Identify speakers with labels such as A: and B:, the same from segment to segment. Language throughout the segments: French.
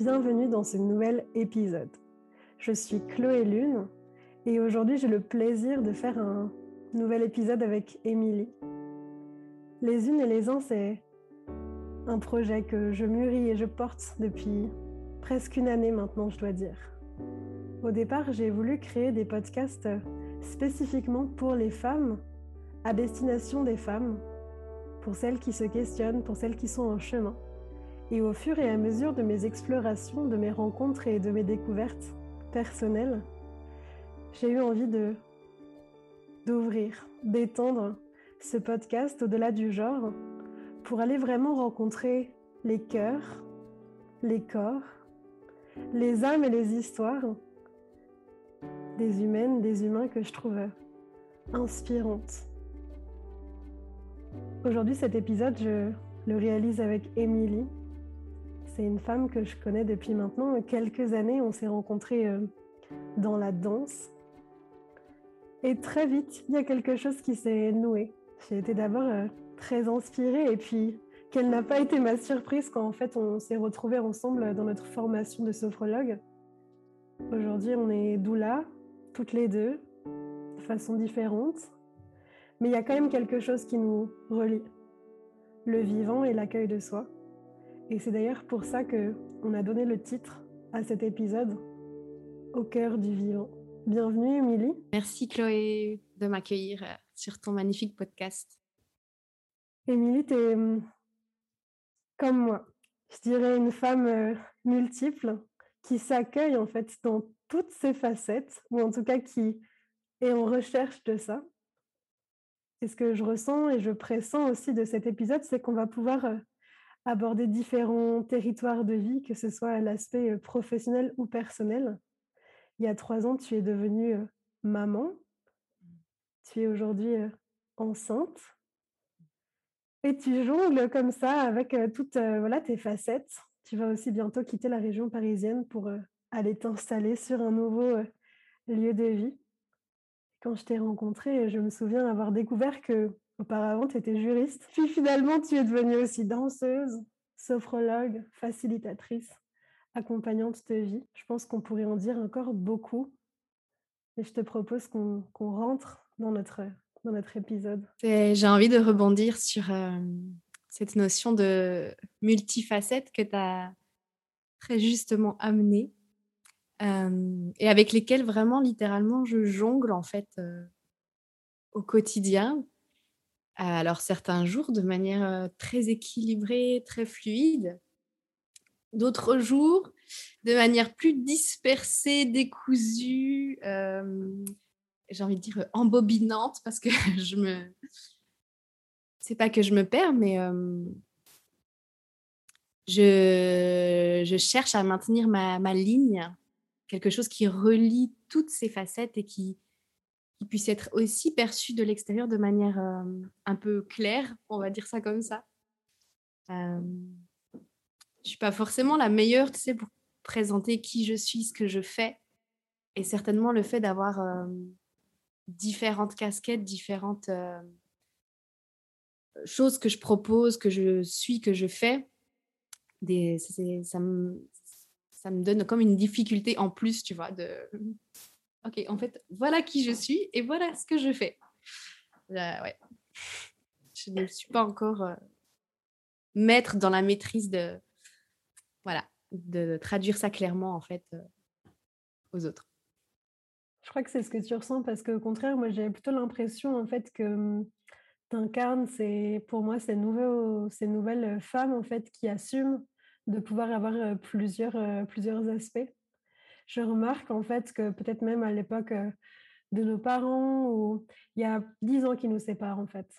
A: bienvenue dans ce nouvel épisode. Je suis Chloé Lune et aujourd'hui j'ai le plaisir de faire un nouvel épisode avec Émilie. Les unes et les uns, c'est un projet que je mûris et je porte depuis presque une année maintenant, je dois dire. Au départ, j'ai voulu créer des podcasts spécifiquement pour les femmes, à destination des femmes, pour celles qui se questionnent, pour celles qui sont en chemin. Et au fur et à mesure de mes explorations, de mes rencontres et de mes découvertes personnelles, j'ai eu envie de d'ouvrir, d'étendre ce podcast au-delà du genre pour aller vraiment rencontrer les cœurs, les corps, les âmes et les histoires des humaines, des humains que je trouve inspirantes. Aujourd'hui, cet épisode, je le réalise avec Émilie. C'est une femme que je connais depuis maintenant quelques années. On s'est rencontrés euh, dans la danse. Et très vite, il y a quelque chose qui s'est noué. J'ai été d'abord euh, très inspirée et puis quelle n'a pas été ma surprise quand en fait on s'est retrouvés ensemble dans notre formation de sophrologue. Aujourd'hui, on est doula, toutes les deux, de façon différente, mais il y a quand même quelque chose qui nous relie, le vivant et l'accueil de soi. Et c'est d'ailleurs pour ça que on a donné le titre à cet épisode, Au cœur du vivant. Bienvenue, Émilie.
B: Merci, Chloé, de m'accueillir euh, sur ton magnifique podcast.
A: Émilie, tu es hum, comme moi. Je dirais une femme euh, multiple qui s'accueille en fait dans toutes ses facettes, ou en tout cas qui est en recherche de ça. Et ce que je ressens et je pressens aussi de cet épisode, c'est qu'on va pouvoir euh, aborder différents territoires de vie, que ce soit l'aspect euh, professionnel ou personnel. Il y a trois ans, tu es devenue euh, maman. Tu es aujourd'hui enceinte. Et tu jongles comme ça avec toutes voilà, tes facettes. Tu vas aussi bientôt quitter la région parisienne pour aller t'installer sur un nouveau lieu de vie. Quand je t'ai rencontrée, je me souviens avoir découvert que auparavant tu étais juriste. Puis finalement, tu es devenue aussi danseuse, sophrologue, facilitatrice, accompagnante de vie. Je pense qu'on pourrait en dire encore beaucoup. Et je te propose qu'on rentre dans notre, dans notre épisode.
B: J'ai envie de rebondir sur cette notion de multifacette que tu as très justement amenée et avec lesquels vraiment littéralement je jongle en fait au quotidien. Alors certains jours de manière très équilibrée, très fluide, d'autres jours de manière plus dispersée, décousue, j'ai envie de dire embobinante parce que je me c'est pas que je me perds mais je, je, cherche à maintenir ma, ma ligne. Quelque chose qui relie toutes ces facettes et qui, puisse être aussi perçu de l'extérieur de manière euh, un peu claire, on va dire ça comme ça. Euh, je suis pas forcément la meilleure, tu sais, pour présenter qui je suis, ce que je fais, et certainement le fait d'avoir euh, différentes casquettes, différentes euh, choses que je propose, que je suis, que je fais. Des, ça me, ça me donne comme une difficulté en plus, tu vois, de OK, en fait, voilà qui je suis et voilà ce que je fais. Euh, ouais. Je ne suis pas encore euh, maître dans la maîtrise de voilà, de traduire ça clairement en fait euh, aux autres.
A: Je crois que c'est ce que tu ressens parce que au contraire, moi j'ai plutôt l'impression en fait que hum, tu incarnes c'est pour moi ces ces nouvelles femmes en fait qui assument de pouvoir avoir plusieurs, plusieurs aspects. Je remarque en fait que peut-être même à l'époque de nos parents, ou il y a dix ans qui nous séparent en fait,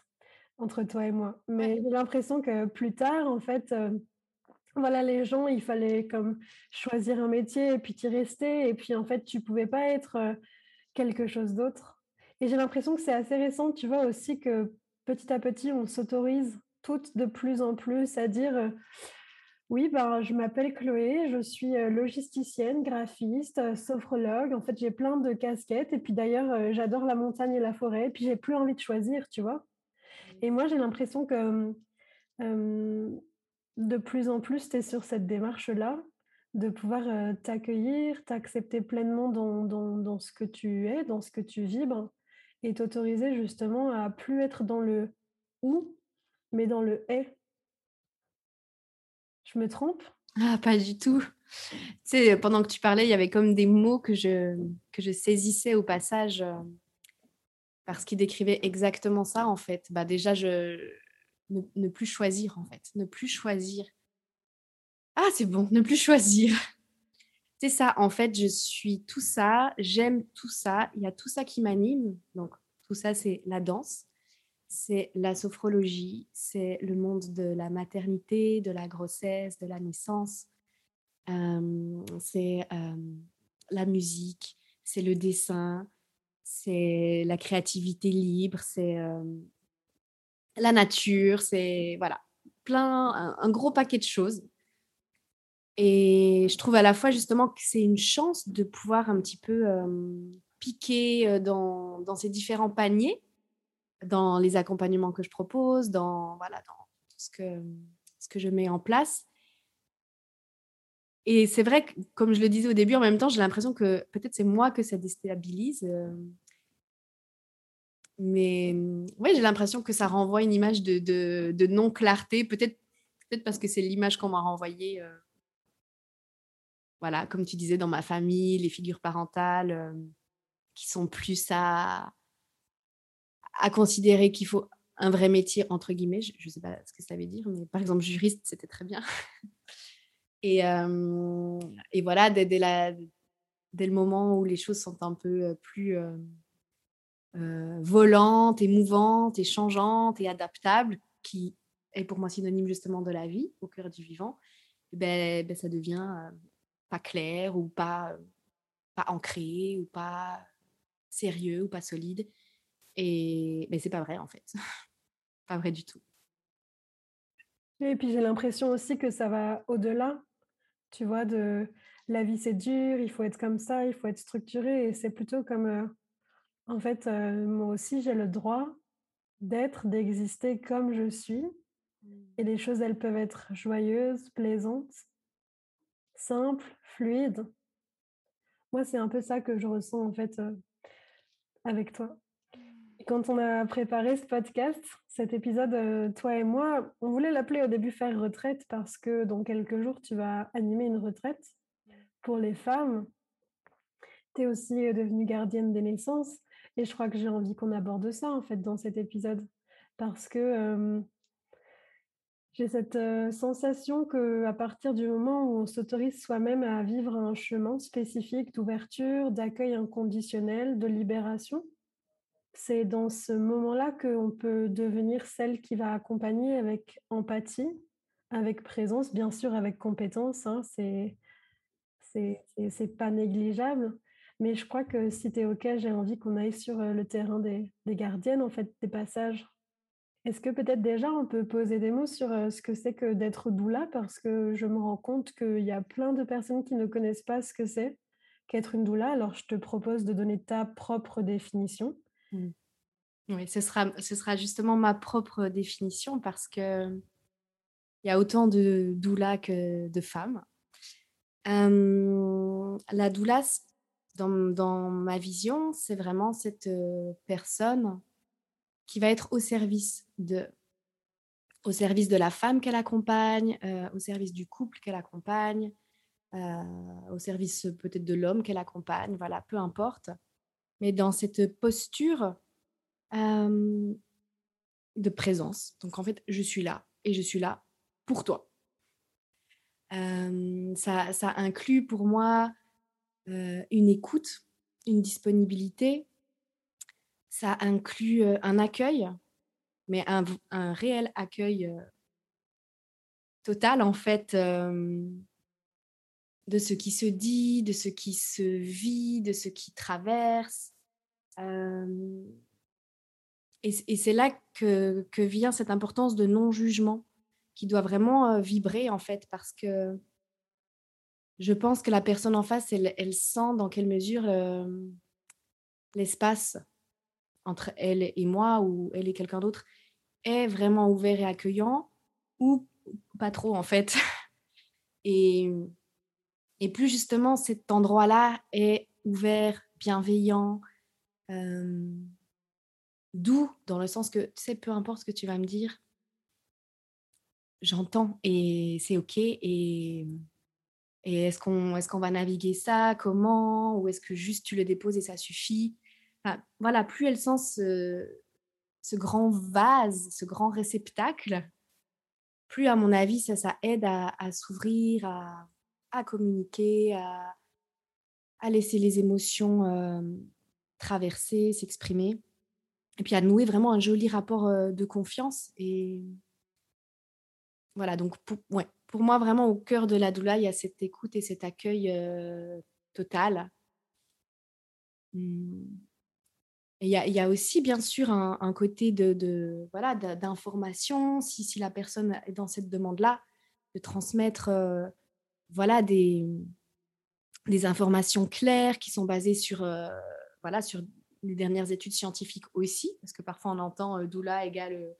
A: entre toi et moi. Mais j'ai l'impression que plus tard, en fait, voilà, les gens, il fallait comme choisir un métier et puis t'y rester. Et puis en fait, tu pouvais pas être quelque chose d'autre. Et j'ai l'impression que c'est assez récent, tu vois aussi que petit à petit, on s'autorise toutes de plus en plus à dire oui, ben, je m'appelle Chloé, je suis logisticienne, graphiste, sophrologue. En fait, j'ai plein de casquettes. Et puis d'ailleurs, j'adore la montagne et la forêt. Et puis, j'ai plus envie de choisir, tu vois. Et moi, j'ai l'impression que de plus en plus, tu es sur cette démarche-là de pouvoir, t'accueillir, t'accepter pleinement dans dans dans ce que tu es, dans ce que tu vibres et t'autoriser justement à plus être dans le «ou», mais dans le «et». Je me trompe?
B: Ah, pas du tout. Tu pendant que tu parlais, il y avait comme des mots que je que saisissais au passage, heu, parce qu'ils décrivaient exactement ça, en fait. Bah, déjà, je ne ne plus choisir, en fait, ne plus choisir. Ah, c'est bon, ne plus choisir. C'est ça, en fait, je suis tout ça, j'aime tout ça, il y a tout ça qui m'anime. Donc, tout ça, c'est la danse, c'est la sophrologie, c'est le monde de la maternité, de la grossesse, de la naissance, c'est la musique, c'est le dessin, c'est la créativité libre, c'est la nature, c'est voilà, plein, un, un gros paquet de choses. Et je trouve à la fois justement que c'est une chance de pouvoir un petit peu piquer dans, dans, ces différents paniers, dans les accompagnements que je propose, dans, voilà, dans ce, que, ce que je mets en place. Et c'est vrai que, comme je le disais au début, en même temps, j'ai l'impression que peut-être c'est moi que ça déstabilise. Euh, mais ouais, j'ai l'impression que ça renvoie une image de, de, non-clarté, peut-être peut parce que c'est l'image qu'on m'a renvoyée voilà, comme tu disais, dans ma famille, les figures parentales euh, qui sont plus à, à considérer qu'il faut un vrai métier, entre guillemets. Je ne sais pas ce que ça veut dire, mais par exemple, juriste, c'était très bien. et, euh, et voilà, dès, le moment où les choses sont un peu euh, plus euh, volantes, émouvantes, et changeantes et adaptables, qui est pour moi synonyme justement de la vie, au cœur du vivant, ben, ben ça devient pas clair ou pas ancré ou pas sérieux ou pas solide. Et mais c'est pas vrai en fait. pas vrai du tout.
A: Et puis j'ai l'impression aussi que ça va au-delà, tu vois, de la vie c'est dur, il faut être comme ça, il faut être structuré. Et c'est plutôt comme, en fait, moi aussi j'ai le droit d'être, d'exister comme je suis. Et les choses, elles peuvent être joyeuses, plaisantes, simple, fluide. Moi, c'est un peu ça que je ressens en fait euh, avec toi. Quand on a préparé ce podcast, cet épisode, euh, toi et moi, on voulait l'appeler au début faire retraite parce que dans quelques jours, tu vas animer une retraite pour les femmes. Tu es aussi euh, devenue gardienne des naissances et je crois que j'ai envie qu'on aborde ça en fait dans cet épisode parce que j'ai cette sensation que à partir du moment où on s'autorise soi-même à vivre un chemin spécifique d'ouverture, d'accueil inconditionnel, de libération, c'est dans ce moment-là qu'on peut devenir celle qui va accompagner avec empathie, avec présence, bien sûr avec compétence, hein, c'est c'est pas négligeable. Mais je crois que si tu es OK, j'ai envie qu'on aille sur le terrain des, gardiennes, en fait, des passages. Est-ce que peut-être déjà on peut poser des mots sur ce que c'est que d'être doula? Parce que je me rends compte qu'il y a plein de personnes qui ne connaissent pas ce que c'est qu'être une doula. Alors je te propose de donner ta propre définition.
B: Mmh. Oui, ce sera, ce sera justement ma propre définition parce que il y a autant de doulas que de femmes. la doula, dans, dans, ma vision, c'est vraiment cette personne qui va être au service de, au service de la femme qu'elle accompagne, euh, au service du couple qu'elle accompagne, euh, au service peut-être de l'homme qu'elle accompagne, voilà, peu importe. Mais dans cette posture de présence. Donc en fait, je suis là et je suis là pour toi. ça, ça, inclut pour moi une écoute, une disponibilité, ça inclut un accueil, mais un, réel accueil total, en fait, de ce qui se dit, de ce qui se vit, de ce qui traverse. Et, c'est là que, vient cette importance de non-jugement qui doit vraiment vibrer, en fait, parce que je pense que la personne en face, elle, sent dans quelle mesure l'espace entre elle et moi ou elle et quelqu'un d'autre est vraiment ouvert et accueillant ou pas trop en fait. Et Et plus justement cet endroit-là est ouvert, bienveillant, doux, dans le sens que, tu sais, peu importe ce que tu vas me dire, j'entends et c'est OK. Et, est-ce qu'on est va naviguer ça? Comment? Ou est-ce que juste tu le déposes et ça suffit? Voilà, plus elle sent ce, grand vase, ce grand réceptacle, plus à mon avis, ça, aide à, s'ouvrir, à, communiquer, à, à, laisser les émotions traverser, s'exprimer, et puis à nouer vraiment un joli rapport de confiance. Et voilà, donc pour, ouais, pour moi, vraiment au cœur de la doula, il y a cette écoute et cet accueil total. Mmh. Il y, a aussi, bien sûr, un, côté de, voilà d'information, si, si la personne est dans cette demande-là, de transmettre voilà, des, des informations claires qui sont basées sur, voilà, sur les dernières études scientifiques aussi, parce que parfois on entend doula égale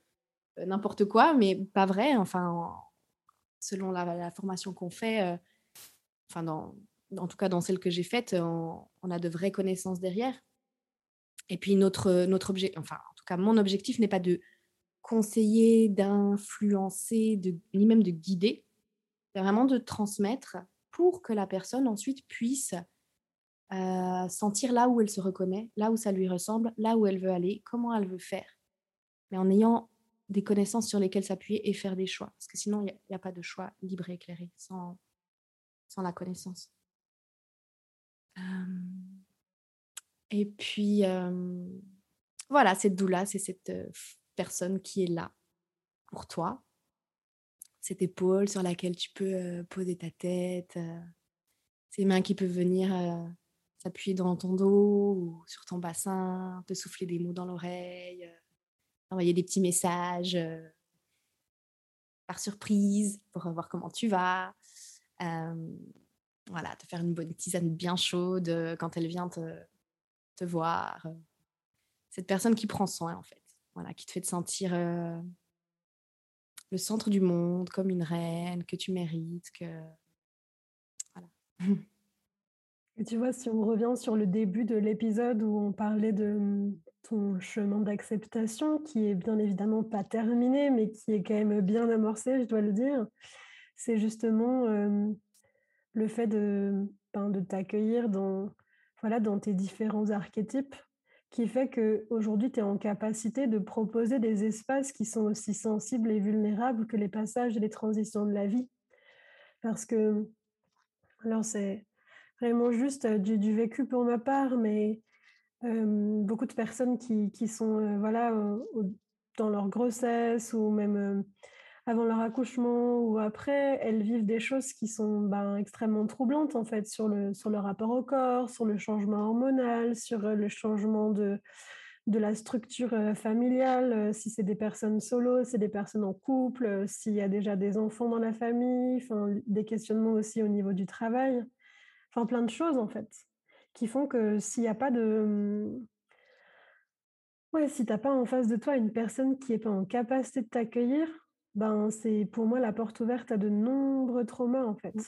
B: n'importe quoi, mais pas vrai. Enfin, selon la, formation qu'on fait, enfin, dans, en tout cas dans celle que j'ai faite, on, on, a de vraies connaissances derrière. Et puis notre, notre objet, enfin en tout cas mon objectif n'est pas de conseiller, d'influencer, de, ni même de guider. C'est vraiment de transmettre pour que la personne ensuite puisse euh, sentir là où elle se reconnaît, là où ça lui ressemble, là où elle veut aller, comment elle veut faire. Mais en ayant des connaissances sur lesquelles s'appuyer et faire des choix. Parce que sinon, il n'y a, pas de choix libre et éclairé sans, sans la connaissance. Et puis, voilà, cette doula, c'est cette personne qui est là pour toi, cette épaule sur laquelle tu peux poser ta tête, ces mains qui peuvent venir s'appuyer dans ton dos ou sur ton bassin, te souffler des mots dans l'oreille, envoyer des petits messages par surprise pour voir comment tu vas. voilà, te faire une bonne tisane bien chaude quand elle vient te, te voir. Euh, cette personne qui prend soin, en fait. Voilà, qui te fait te sentir euh, le centre du monde, comme une reine, que tu mérites, que. Voilà.
A: Tu vois, si on revient sur le début de l'épisode où on parlait de mmh, ton chemin d'acceptation, qui est bien évidemment pas terminé, mais qui est quand même bien amorcé, je dois le dire, c'est justement le fait de, ben, de t'accueillir dans voilà, dans tes différents archétypes, qui fait qu'aujourd'hui, tu es en capacité de proposer des espaces qui sont aussi sensibles et vulnérables que les passages et les transitions de la vie. Parce que, alors c'est vraiment juste du, vécu pour ma part, mais beaucoup de personnes qui, sont voilà, dans leur grossesse ou même avant leur accouchement ou après, elles vivent des choses qui sont ben, extrêmement troublantes en fait sur le, sur rapport au corps, sur le changement hormonal, sur euh, le changement de, de la structure euh, familiale, euh, si c'est des personnes solo, si c'est des personnes en couple, s'il y a déjà des enfants dans la famille, des questionnements aussi au niveau du travail, enfin plein de choses en fait, qui font que s'il n'y a pas de... Ouais, si tu n'as pas en face de toi une personne qui n'est pas en capacité de t'accueillir, ben, c'est pour moi la porte ouverte à de nombreux traumas en fait. Mmh.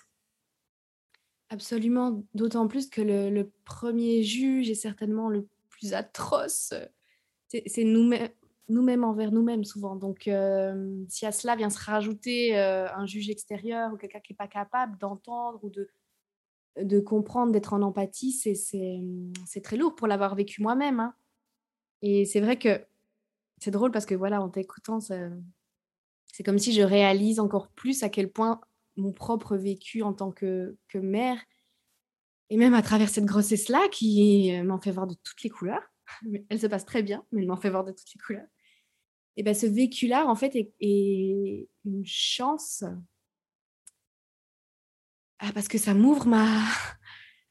B: Absolument, d'autant plus que le, premier juge est certainement le plus atroce. C'est nous-mêmes nous envers nous-mêmes souvent. Donc, si à cela vient se rajouter un juge extérieur ou quelqu'un qui n'est pas capable d'entendre ou de, de comprendre, d'être en empathie, c'est très lourd pour l'avoir vécu moi-même. Hein. Et c'est vrai que c'est drôle parce que voilà, en t'écoutant, c'est comme si je réalise encore plus à quel point mon propre vécu en tant que, que mère, et même à travers cette grossesse-là qui m'en fait voir de toutes les couleurs, elle se passe très bien, mais elle m'en fait voir de toutes les couleurs, et bien ce vécu-là, en fait, est, une chance. Ah, parce que ça m'ouvre ma...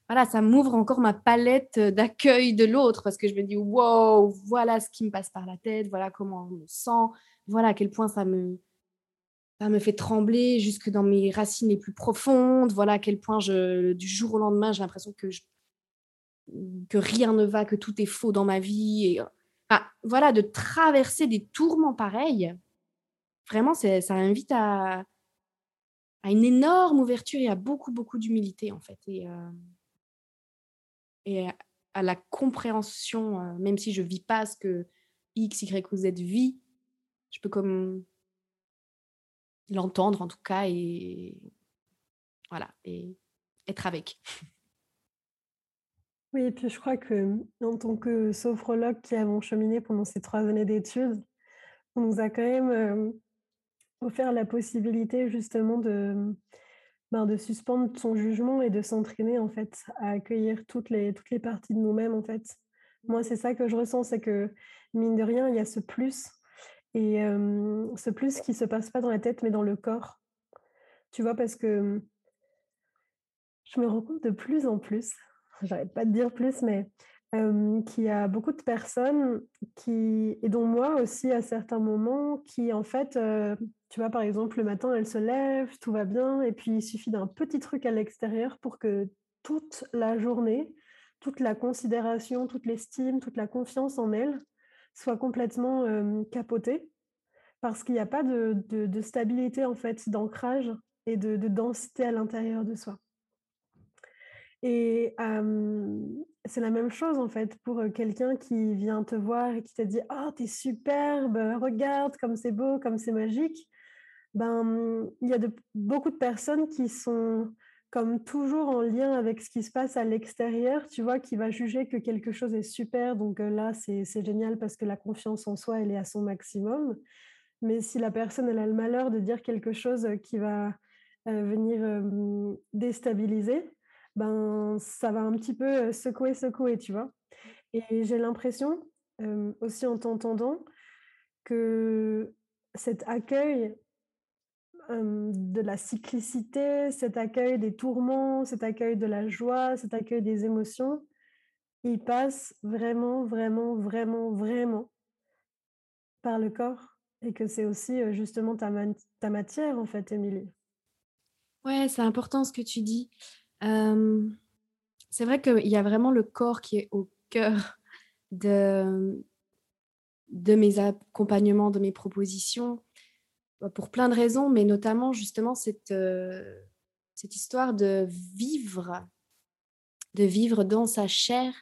B: Voilà, ça m'ouvre encore ma palette d'accueil de l'autre, parce que je me dis, wow, voilà ce qui me passe par la tête, voilà comment on me sent, voilà à quel point ça me, ça me fait trembler jusque dans mes racines les plus profondes. Voilà à quel point je, du jour au lendemain, j'ai l'impression que, que rien ne va, que tout est faux dans ma vie. Et, voilà, de traverser des tourments pareils, vraiment, ça invite à, à une énorme ouverture et à beaucoup, beaucoup d'humilité, en fait. Et, et à la compréhension, même si je ne vis pas ce que X, Y ou Z vit, je peux comme l'entendre en tout cas et voilà, et être avec.
A: Oui, et puis je crois que en tant que sophrologue qui avons cheminé pendant ces trois années d'études, on nous a quand même offert la possibilité justement de, ben, de suspendre son jugement et de s'entraîner en fait à accueillir toutes les, toutes les parties de nous-mêmes en fait. Moi, c'est ça que je ressens, c'est que mine de rien, il y a ce plus et ce plus qui se passe pas dans la tête mais dans le corps. Tu vois, parce que je me rends compte de plus en plus, j'arrête pas de dire plus, mais qu'il y a beaucoup de personnes qui, et dont moi aussi à certains moments, qui en fait, tu vois, par exemple, le matin, elles se lèvent, tout va bien, et puis il suffit d'un petit truc à l'extérieur pour que toute la journée, toute la considération, toute l'estime, toute la confiance en elles soit complètement capotée, parce qu'il n'y a pas de, stabilité, en fait, d'ancrage et de densité à l'intérieur de soi. Et c'est la même chose en fait pour quelqu'un qui vient te voir et qui te dit «Oh, t'es superbe, regarde comme c'est beau, comme c'est magique». Ben, il y a beaucoup de personnes qui sont comme toujours en lien avec ce qui se passe à l'extérieur, tu vois, qui va juger que quelque chose est super. Donc là, c'est génial parce que la confiance en soi, elle est à son maximum. Mais si la personne, elle a le malheur de dire quelque chose qui va venir déstabiliser, ben, ça va un petit peu secouer, secouer, tu vois. Et j'ai l'impression, aussi en t'entendant, que cet accueil de la cyclicité, cet accueil des tourments, cet accueil de la joie, cet accueil des émotions, il passe vraiment, vraiment, vraiment, vraiment par le corps et que c'est aussi justement ta, matière en fait, Émilie.
B: Ouais, c'est important ce que tu dis c'est vrai qu'il y a vraiment le corps qui est au cœur de, de mes accompagnements, de mes propositions, pour plein de raisons, mais notamment justement cette, cette histoire de vivre, de vivre dans sa chair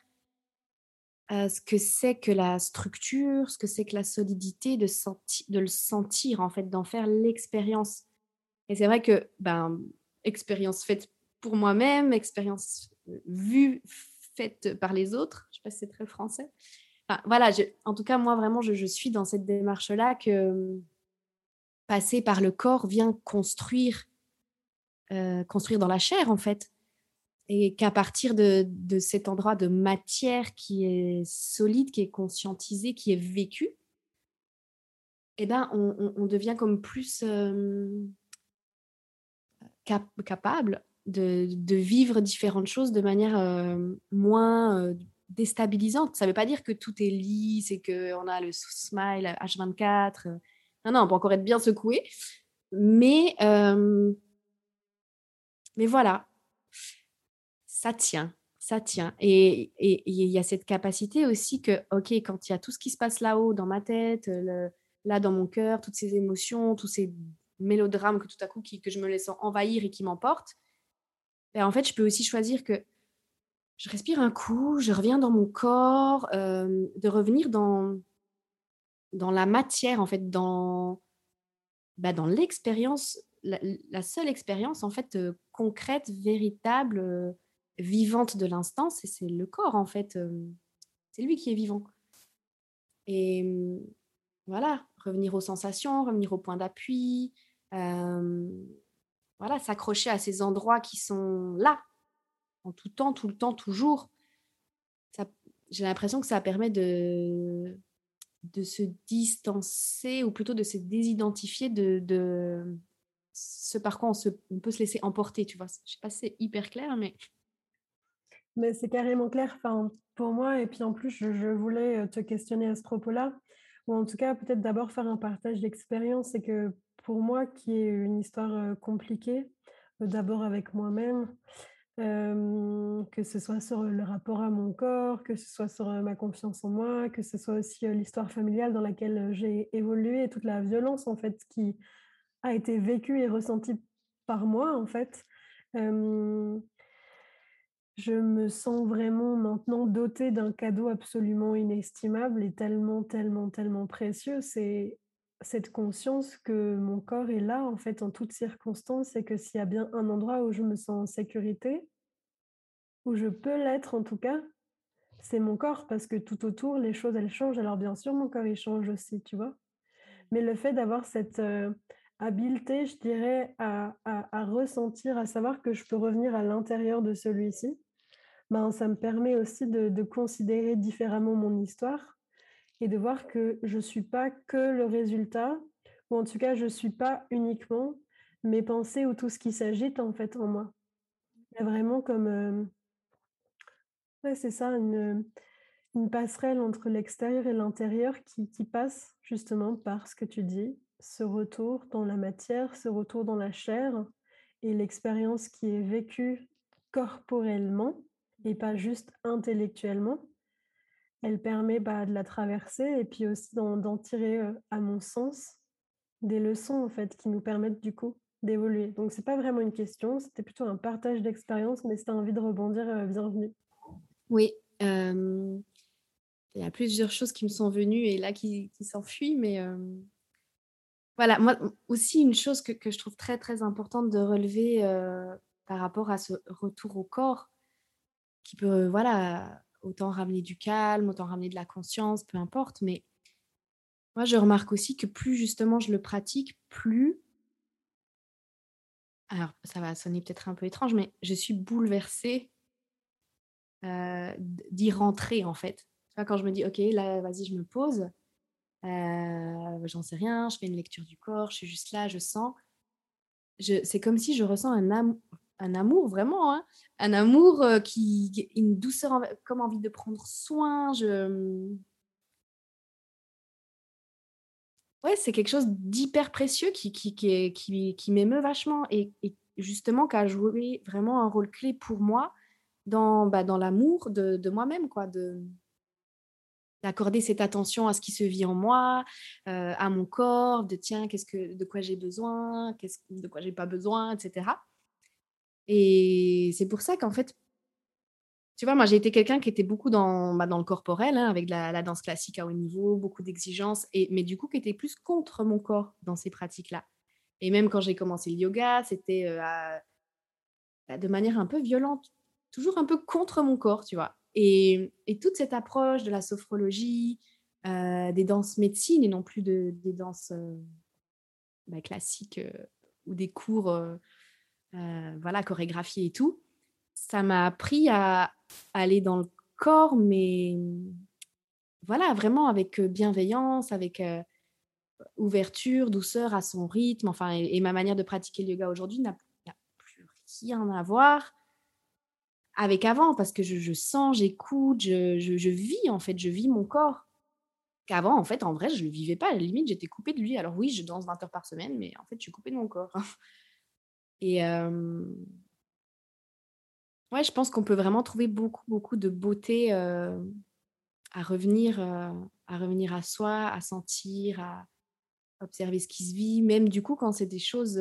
B: ce que c'est que la structure, ce que c'est que la solidité, de, de le sentir en fait, d'en faire l'expérience. Et c'est vrai que, ben, expérience faite pour moi-même, expérience euh, vue, faite par les autres. Je ne sais pas si c'est très français. Voilà, en tout cas, moi, vraiment, je, suis dans cette démarche-là que passer par le corps vient construire, euh, construire dans la chair, en fait. Et qu'à partir de, de, cet endroit de matière qui est solide, qui est conscientisé, qui est vécu, eh ben, on, devient comme plus hum, capable de, vivre différentes choses de manière euh, moins euh, déstabilisante. Ça ne veut pas dire que tout est lisse et qu'on a le smile H24. Euh. Non, non, on peut encore être bien secoué. Mais, mais voilà, ça tient, ça tient. Et il y a cette capacité aussi que, OK, quand il y a tout ce qui se passe là-haut, dans ma tête, là dans mon cœur, toutes ces émotions, tous ces mélodrames que tout à coup que je me laisse envahir et qui m'emportent, ben, en fait, je peux aussi choisir que je respire un coup, je reviens dans mon corps, de revenir dans, dans la matière, en fait, dans, bah, dans l'expérience, la, seule expérience, en fait, concrète, véritable, vivante de l'instant, c'est le corps, en fait. c'est lui qui est vivant. Et mmh, voilà, revenir aux sensations, revenir au point d'appui, voilà, s'accrocher à ces endroits qui sont là, en tout temps, tout le temps, toujours. J'ai l'impression que ça permet de, de se distancer, ou plutôt de se désidentifier de, de ce par quoi on, se, on peut se laisser emporter, tu vois. Je sais pas si c'est hyper clair, mais...
A: Mais c'est carrément clair enfin, pour moi, et puis en plus, je, je voulais te questionner à ce propos-là, ou en tout cas peut-être d'abord faire un partage d'expérience, c'est que pour moi, qui est une histoire compliquée, d'abord avec moi-même, que ce soit sur le rapport à mon corps, que ce soit sur ma confiance en moi, que ce soit aussi l'histoire familiale dans laquelle j'ai évolué, toute la violence en fait qui a été vécue et ressentie par mois, en fait. Je me sens vraiment maintenant dotée d'un cadeau absolument inestimable et tellement, tellement, tellement précieux. C'est cette conscience que mon corps est là, en fait, en toutes circonstances et que s'il y a bien un endroit où je me sens en sécurité, où je peux l'être en tout cas, c'est mon corps parce que tout autour, les choses, elles changent. Alors bien sûr, mon corps, il change aussi, tu vois? Mais le fait d'avoir cette, habileté, je dirais, à à à ressentir, à savoir que je peux revenir à l'intérieur de celui-ci, ben, ça me permet aussi de de considérer différemment mon histoire et de voir que je suis pas que le résultat ou en tout cas, je suis pas uniquement mes pensées ou tout ce qui s'agite, en fait, en moi. Il y a vraiment comme, hem ouais, c'est ça, une, passerelle entre l'extérieur et l'intérieur qui passe justement par ce que tu dis, ce retour dans la matière, ce retour dans la chair et l'expérience qui est vécue corporellement et pas juste intellectuellement. Elle permet, bah, de la traverser et puis aussi d'en tirer, à mon sens, des leçons, en fait, qui nous permettent du coup d'évoluer. Donc c'est pas vraiment une question, c'était plutôt un partage d'expérience, mais si tu as envie de rebondir, heu, bienvenue.
B: Oui, il y a plusieurs choses qui me sont venues et là qui qui s'enfuient, mais voilà, moi aussi une chose que que je trouve très, très importante de relever, par rapport à ce retour au corps qui peut, voilà, autant ramener du calme, autant ramener de la conscience, peu importe, mais moi je remarque aussi que plus justement je le pratique, plus alors ça va sonner peut-être un peu étrange, mais je suis bouleversée heu, d d'y rentrer en fait. Tu vois, quand je me dis: «OK, là, vas-y, je me pose, heu, j'en sais rien, je fais une lecture du corps, je suis juste là, je sens». C'est comme si je ressens un am un amour vraiment, hein, un amour, heu, qui une douceur comme envie de prendre soin, je, ouais, c'est quelque chose d'hyper précieux qui m'émeut vachement et justement qui a joué vraiment un rôle clé pour moi dans, bah, l'amour de moi-même quoi, de d'accorder cette attention à ce qui se vit en moi, heu, à mon corps, de tiens, qu'est-ce que de quoi j'ai besoin, de quoi j'ai pas besoin, et cetera et c'est pour ça qu'en fait tu vois, moi j'ai été quelqu'un qui était beaucoup dans, bah, dans le corporel, hein, avec la danse classique à haut niveau, beaucoup d'exigences mais du coup qui était plus contre mon corps dans ces pratiques-là et même quand j'ai commencé le yoga, c'était, heu, à bah, de manière un peu violente, toujours un peu contre mon corps, tu vois? Et toute cette approche de la sophrologie, heu, des danses médecine et non plus de des danses, heu, bah, classiques, ou des cours, heu, voilà, chorégraphiés et tout, ça m'a appris à aller dans le corps, mais voilà, vraiment avec, heu, bienveillance, avec, heu, ouverture, douceur à son rythme, enfin et ma manière de pratiquer le yoga aujourd'hui n'a plus rien à voir avec avant parce que je sens, j'écoute, je je je vis en fait, je vis mon corps. Qu'avant en fait, en vrai, je le vivais pas, à la limite, j'étais coupée de lui. Alors oui, je danse 20 heures par semaine, mais en fait, je suis coupée de mon corps et hem ouais, je pense qu'on peut vraiment trouver beaucoup, beaucoup de beauté, à revenir, à revenir à soi, à sentir, à observer ce qui se vit, même du coup quand c'est des choses,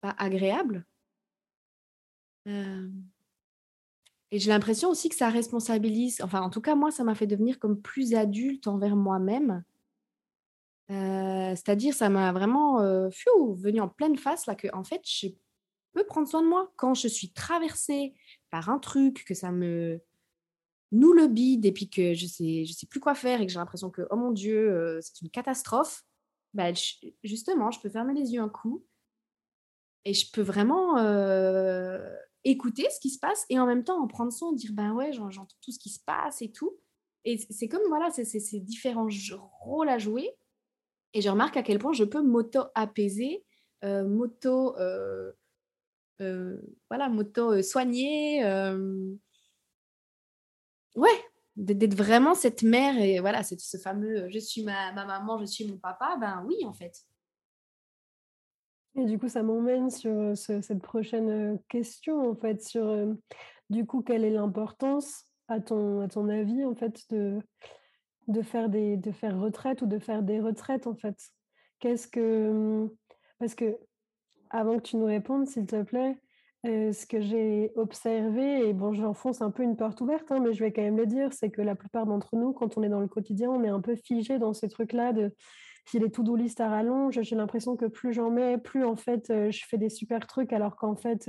B: pas agréables. Et j'ai l'impression aussi que ça responsabilise, enfin en tout cas moi ça m'a fait devenir comme plus adulte envers moi-même. Heu, c'est-à-dire ça m'a vraiment, fiou, venu en pleine face là qu'en fait je peux prendre soin de moi. Quand je suis traversée par un truc, que ça me noue le bide et puis que je sais je sais plus quoi faire et que j'ai l'impression que: «Oh mon Dieu, heu, c'est une catastrophe», bah, justement, je peux fermer les yeux un coup et je peux vraiment, écouter ce qui se passe et en même temps en prendre soin, dire: «Ben ouais, j'en j'entends tout ce qui se passe et tout» et c'est comme voilà, c'est c'est différents rôles à jouer et je remarque à quel point je peux m'auto-apaiser, heu, m'auto, heu heu, voilà, m'auto, heu, soigner, hem ouais, d'être vraiment cette mère et voilà, c'est ce fameux, heu: «Je suis ma ma maman, je suis mon papa», ben oui, en fait.
A: Et du coup, ça m'emmène sur, ce cette prochaine, question en fait sur, du coup, quelle est l'importance à ton à ton avis en fait de de faire des de faire retraite ou de faire des retraites en fait? Qu'est-ce que, mmh, parce que avant que tu nous répondes, s'il te plaît, heu, ce que j'ai observé et bon, j'enfonce un peu une porte ouverte, hein, mais je vais quand même le dire, c'est que la plupart d'entre nous, quand on est dans le quotidien, on est un peu figé dans ce truc-là de j'ai les to-do à rallonge, j'ai l'impression que plus j'en mets, plus en fait, heu, je fais des super trucs alors qu'en fait,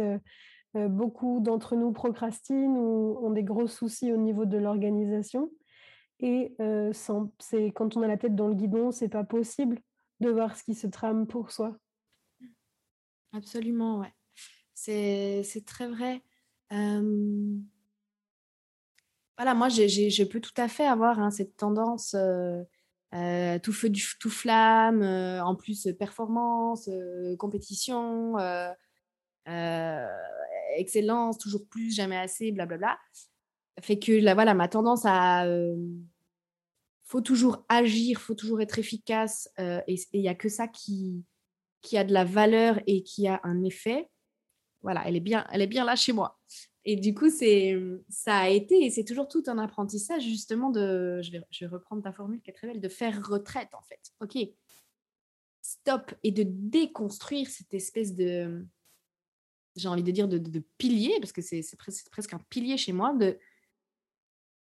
A: heu, beaucoup d'entre nous procrastinent ou ont des gros soucis au niveau de l'organisation et sans c'est quand on a la tête dans le guidon, c'est pas possible de voir ce qui se trame pour soi.
B: Absolument, ouais. C'est très vrai. Voilà, moi, je peux tout à fait avoir, hein, cette tendance, heu heu, tout feu tout flamme, heu, en plus, performance, compétition, excellence, toujours plus, jamais assez, blablabla. Fait que là, voilà, ma tendance à, hem, faut toujours agir, faut toujours être efficace, heu et il y a que ça qui qui a de la valeur et qui a un effet. Voilà, elle est bien elle est bien là chez moi et du coup, ça a été et c'est toujours tout un apprentissage justement de je vais je vais reprendre ta formule qui est très belle, de faire retraite en fait. OK, stop et de déconstruire cette espèce de, j'ai envie de dire de de de pilier parce que c'est presque un pilier chez moi de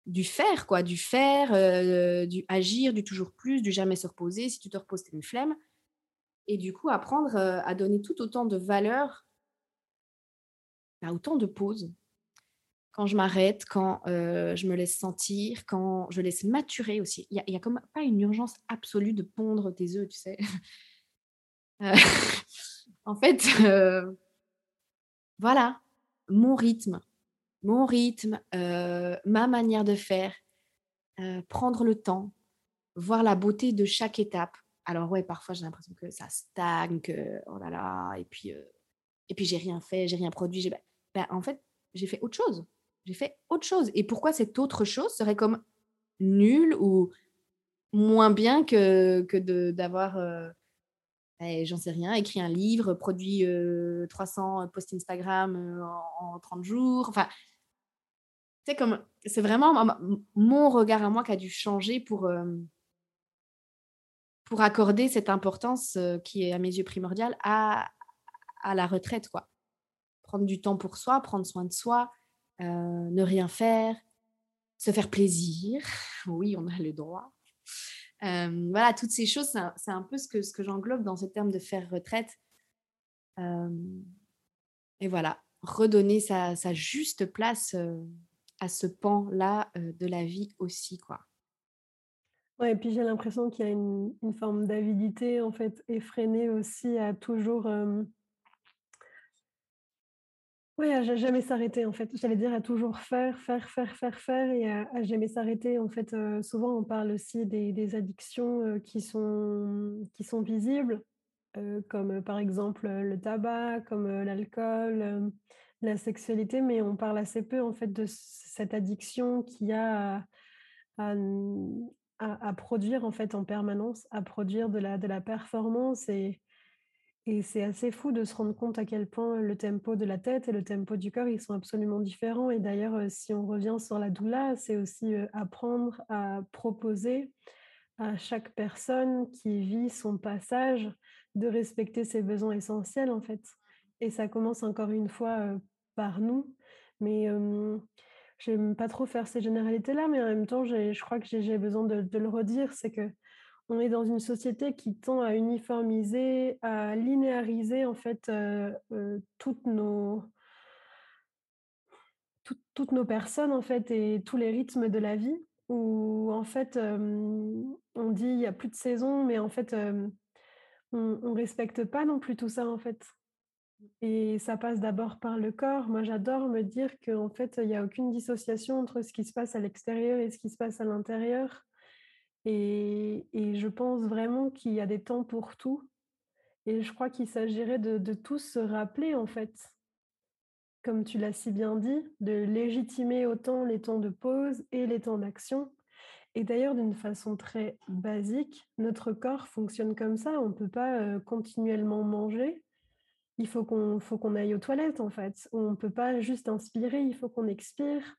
B: du faire quoi, du faire, heu, du agir, du toujours plus, du jamais se reposer. Si tu te reposes, tu es une flemme et du coup apprendre, heu, à donner tout autant de valeur à autant de pauses. Quand je m'arrête, quand, heu, je me laisse sentir, quand je laisse maturer aussi. Il y a a comme pas une urgence absolue de pondre tes œufs, tu sais? En fait, voilà, mon rythme mon rythme, heu, ma manière de faire, heu, prendre le temps, voir la beauté de chaque étape. Alors ouais, parfois j'ai l'impression que ça stagne, que oh là là et puis, heu et puis j'ai rien fait, j'ai rien produit, bah bah, en fait, j'ai fait autre chose. J'ai fait autre chose et pourquoi cette autre chose serait comme nulle ou moins bien que que d'avoir, eh, j'en sais rien, écrit un livre, produit, heu, 300 posts Instagram, en en 30 jours. Enfin, sais comme c'est vraiment mon regard à moi qui a dû changer pour, hem pour accorder cette importance, heu, qui est à mes yeux primordiale à à la retraite, quoi. Prendre du temps pour soi, prendre soin de soi, heu, ne rien faire, se faire plaisir. Oui, on a le droit. Voilà, toutes ces choses, c'est un un peu ce que ce que j'englobe dans ce terme de faire retraite. Et voilà, redonner sa sa juste place, à ce pan-là, de la vie aussi, quoi.
A: Ouais et puis j'ai l'impression qu'il y a une forme d'avidité, en fait, effrénée aussi à toujours, hem ouais, à ja jamais s'arrêter, en fait. J'allais dire à toujours faire, faire, faire, faire, faire et à jamais s'arrêter. En fait, souvent on parle aussi des des addictions, qui sont qui sont visibles, comme, par exemple, le tabac, comme, l'alcool, la sexualité, mais on parle assez peu, en fait, de cette addiction qu'il y a à à, produire, en fait, en permanence, à produire de la de la performance et et c'est assez fou de se rendre compte à quel point le tempo de la tête et le tempo du corps, ils sont absolument différents et d'ailleurs, heu, si on revient sur la doula, c'est aussi, heu, apprendre à proposer à chaque personne qui vit son passage de respecter ses besoins essentiels, en fait. Et ça commence encore une fois, heu, par nous mais hem, j'aime pas trop faire ces généralités-là mais en même temps, je crois que j'ai besoin de le redire, c'est qu'on est dans une société qui tend à uniformiser, à linéariser, en fait, toutes nos toutes toutes nos personnes, en fait et tous les rythmes de la vie où en fait, on dit: «Il y a plus de saison» mais en fait, on on respecte pas non plus tout ça, en fait et ça passe d'abord par le corps. Moi, j'adore me dire qu'en fait, il y a aucune dissociation entre ce qui se passe à l'extérieur et ce qui se passe à l'intérieur et je pense vraiment qu'il y a des temps pour tout et je crois qu'il s'agirait de tous se rappeler, en fait comme tu l'as si bien dit, de légitimer autant les temps de pause et les temps d'action et d'ailleurs d'une façon très basique, notre corps fonctionne comme ça. On peut pas, heu, continuellement manger. Il faut qu'on faut qu'on aille aux toilettes, en fait. On peut pas juste inspirer, il faut qu'on expire.